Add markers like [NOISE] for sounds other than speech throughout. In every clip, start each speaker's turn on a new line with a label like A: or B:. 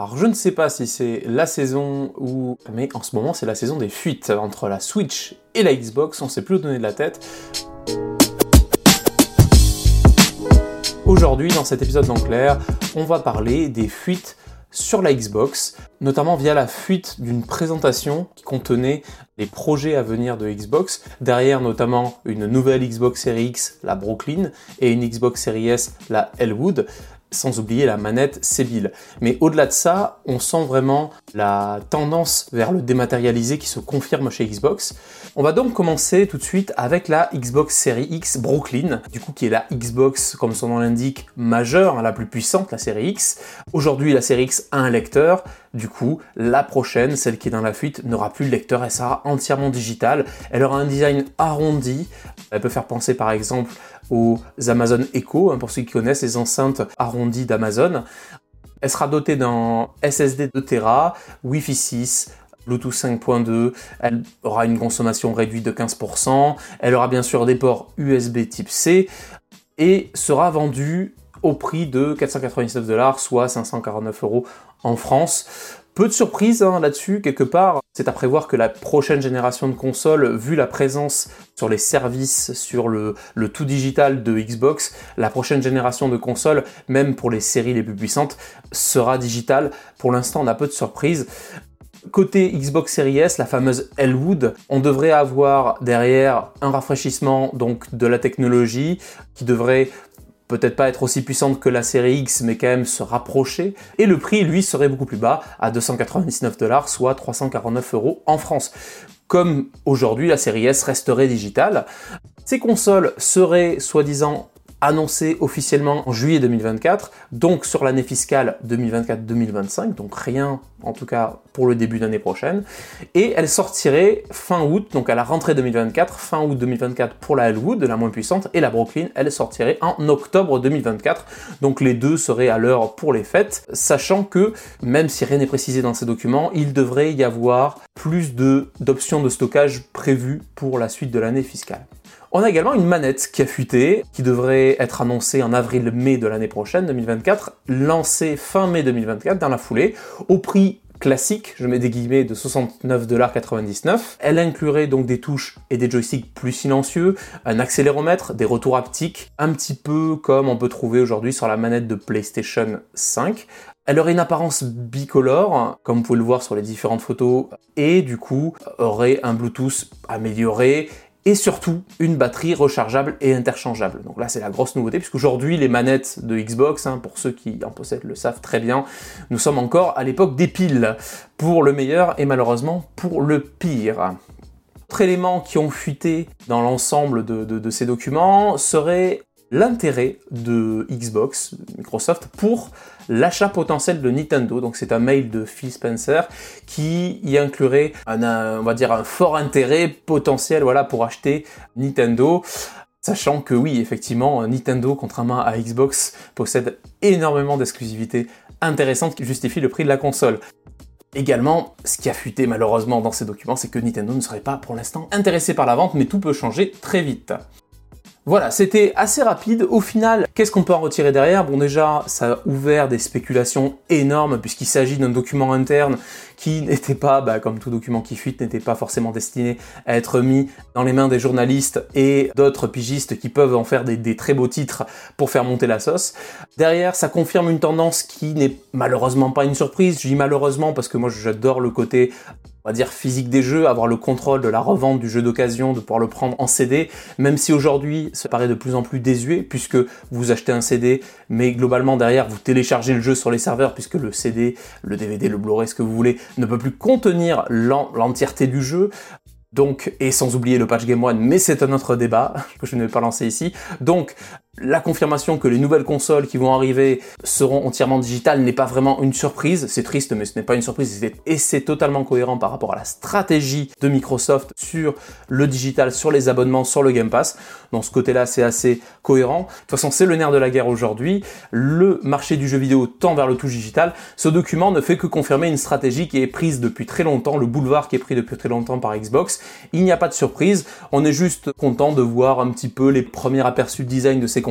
A: Alors je ne sais pas si c'est la saison ou... Mais en ce moment c'est la saison des fuites entre la Switch et la Xbox, on sait plus où donner de la tête. Aujourd'hui, dans cet épisode d'Enclair, on va parler des fuites sur la Xbox, notamment via la fuite d'une présentation qui contenait les projets à venir de Xbox, derrière notamment une nouvelle Xbox Series X, la Brooklyn, et une Xbox Series S, la Elwood, sans oublier la manette Sébil. Mais au-delà de ça, on sent vraiment la tendance vers le dématérialisé qui se confirme chez Xbox. On va donc commencer tout de suite avec la Xbox Series X Brooklyn, du coup qui est la Xbox, comme son nom l'indique, majeure, hein, la plus puissante, la série X. Aujourd'hui, la série X a un lecteur, du coup, la prochaine, celle qui est dans la fuite, n'aura plus de lecteur, elle sera entièrement digitale. Elle aura un design arrondi, elle peut faire penser par exemple aux Amazon Echo, hein, pour ceux qui connaissent les enceintes arrondies d'Amazon. Elle sera dotée d'un SSD de Tera, Wi-Fi 6, Bluetooth 5.2, elle aura une consommation réduite de 15%, elle aura bien sûr des ports USB type C et sera vendue au prix de 499 dollars, soit 549 euros en France. Peu de surprises hein, là-dessus, quelque part. C'est à prévoir que la prochaine génération de consoles, vu la présence sur les services, sur le, tout digital de Xbox, la prochaine génération de consoles, même pour les séries les plus puissantes, sera digitale. Pour l'instant, on a peu de surprises. Côté Xbox Series S, la fameuse Elwood, on devrait avoir derrière un rafraîchissement donc de la technologie qui devrait peut-être pas être aussi puissante que la série X, mais quand même se rapprocher. Et le prix, lui, serait beaucoup plus bas, à 299 dollars, soit 349 euros en France. Comme aujourd'hui, la série S resterait digitale. Ces consoles seraient soi-disant annoncé officiellement en juillet 2024, donc sur l'année fiscale 2024-2025, donc rien en tout cas pour le début d'année prochaine, et elle sortirait fin août, donc à la rentrée 2024, fin août 2024 pour la Elwood, la moins puissante, et la Brooklyn, elle sortirait en octobre 2024, donc les deux seraient à l'heure pour les fêtes, sachant que, même si rien n'est précisé dans ces documents, il devrait y avoir plus d'options de stockage prévues pour la suite de l'année fiscale. On a également une manette qui a fuité, qui devrait être annoncée en avril-mai de l'année prochaine, 2024, lancée fin mai 2024 dans la foulée, au prix classique, je mets des guillemets, de 69,99$. Elle inclurait donc des touches et des joysticks plus silencieux, un accéléromètre, des retours haptiques, un petit peu comme on peut trouver aujourd'hui sur la manette de PlayStation 5. Elle aurait une apparence bicolore, comme vous pouvez le voir sur les différentes photos, et du coup aurait un Bluetooth amélioré et surtout une batterie rechargeable et interchangeable. Donc là, c'est la grosse nouveauté, puisqu'aujourd'hui, les manettes de Xbox, hein, pour ceux qui en possèdent le savent très bien, nous sommes encore à l'époque des piles, pour le meilleur et malheureusement pour le pire. Autre élément qui ont fuité dans l'ensemble de, de ces documents serait l'intérêt de Xbox, Microsoft, pour l'achat potentiel de Nintendo. Donc c'est un mail de Phil Spencer qui y inclurait un, fort intérêt potentiel voilà pour acheter Nintendo. Sachant que oui, effectivement, Nintendo, contrairement à Xbox, possède énormément d'exclusivités intéressantes qui justifient le prix de la console. Également, ce qui a fuité malheureusement dans ces documents, c'est que Nintendo ne serait pas pour l'instant intéressé par la vente, mais tout peut changer très vite. Voilà, c'était assez rapide. Au final, qu'est-ce qu'on peut en retirer derrière? Bon déjà, ça a ouvert des spéculations énormes puisqu'il s'agit d'un document interne qui n'était pas, bah, comme tout document qui fuite, n'était pas forcément destiné à être mis dans les mains des journalistes et d'autres pigistes qui peuvent en faire des, des, très beaux titres pour faire monter la sauce. Derrière, ça confirme une tendance qui n'est malheureusement pas une surprise. Je dis malheureusement parce que moi j'adore le côté on va dire physique des jeux, avoir le contrôle de la revente du jeu d'occasion, de pouvoir le prendre en CD, même si aujourd'hui ça paraît de plus en plus désuet puisque vous achetez un CD, mais globalement derrière vous téléchargez le jeu sur les serveurs puisque le CD, le DVD, le Blu-ray, ce que vous voulez, ne peut plus contenir l'entièreté du jeu. Donc, et sans oublier le patch Game One, mais c'est un autre débat [LAUGHS] que je ne vais pas lancer ici. Donc, la confirmation que les nouvelles consoles qui vont arriver seront entièrement digitales n'est pas vraiment une surprise. C'est triste, mais ce n'est pas une surprise et c'est totalement cohérent par rapport à la stratégie de Microsoft sur le digital, sur les abonnements, sur le Game Pass. Dans ce côté-là, c'est assez cohérent. De toute façon, c'est le nerf de la guerre aujourd'hui. Le marché du jeu vidéo tend vers le tout digital. Ce document ne fait que confirmer une stratégie qui est prise depuis très longtemps, le boulevard qui est pris depuis très longtemps par Xbox. Il n'y a pas de surprise. On est juste content de voir un petit peu les premiers aperçus de design de ces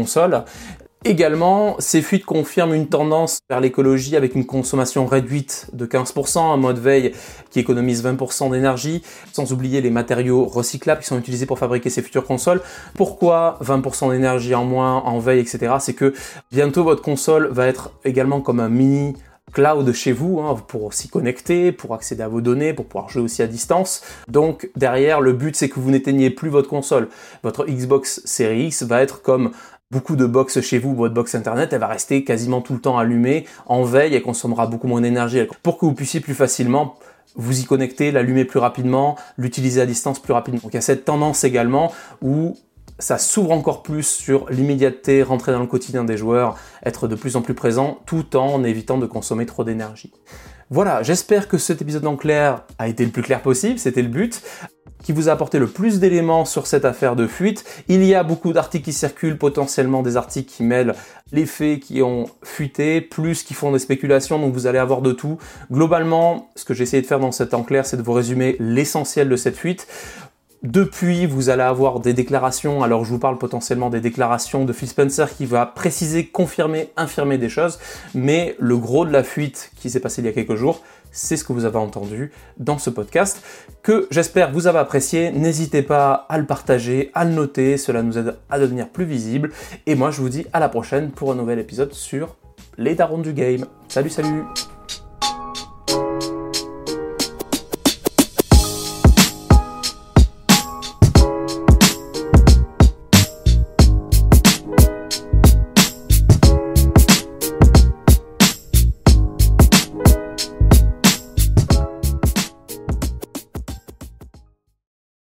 A: Également, ces fuites confirment une tendance vers l'écologie avec une consommation réduite de 15%, un mode veille qui économise 20% d'énergie, sans oublier les matériaux recyclables qui sont utilisés pour fabriquer ces futures consoles. Pourquoi 20% d'énergie en moins en veille, etc. C'est que bientôt votre console va être également comme un mini cloud chez vous hein, pour s'y connecter, pour accéder à vos données, pour pouvoir jouer aussi à distance. Donc derrière, le but c'est que vous n'éteignez plus votre console. Votre Xbox Series X va être comme beaucoup de box chez vous, votre box internet, elle va rester quasiment tout le temps allumée, en veille, elle consommera beaucoup moins d'énergie pour que vous puissiez plus facilement vous y connecter, l'allumer plus rapidement, l'utiliser à distance plus rapidement. Donc il y a cette tendance également où ça s'ouvre encore plus sur l'immédiateté, rentrer dans le quotidien des joueurs, être de plus en plus présent, tout en évitant de consommer trop d'énergie. Voilà, j'espère que cet épisode en clair a été le plus clair possible, c'était le but qui vous a apporté le plus d'éléments sur cette affaire de fuite. Il y a beaucoup d'articles qui circulent, potentiellement des articles qui mêlent les faits qui ont fuité, plus qui font des spéculations, donc vous allez avoir de tout. Globalement, ce que j'ai essayé de faire dans cet clair, c'est de vous résumer l'essentiel de cette fuite. Depuis, vous allez avoir des déclarations, alors je vous parle potentiellement des déclarations de Phil Spencer qui va préciser, confirmer, infirmer des choses, mais le gros de la fuite qui s'est passé il y a quelques jours, c'est ce que vous avez entendu dans ce podcast, que j'espère vous avez apprécié. N'hésitez pas à le partager, à le noter, cela nous aide à devenir plus visible. Et moi, je vous dis à la prochaine pour un nouvel épisode sur les darons du game. Salut, salut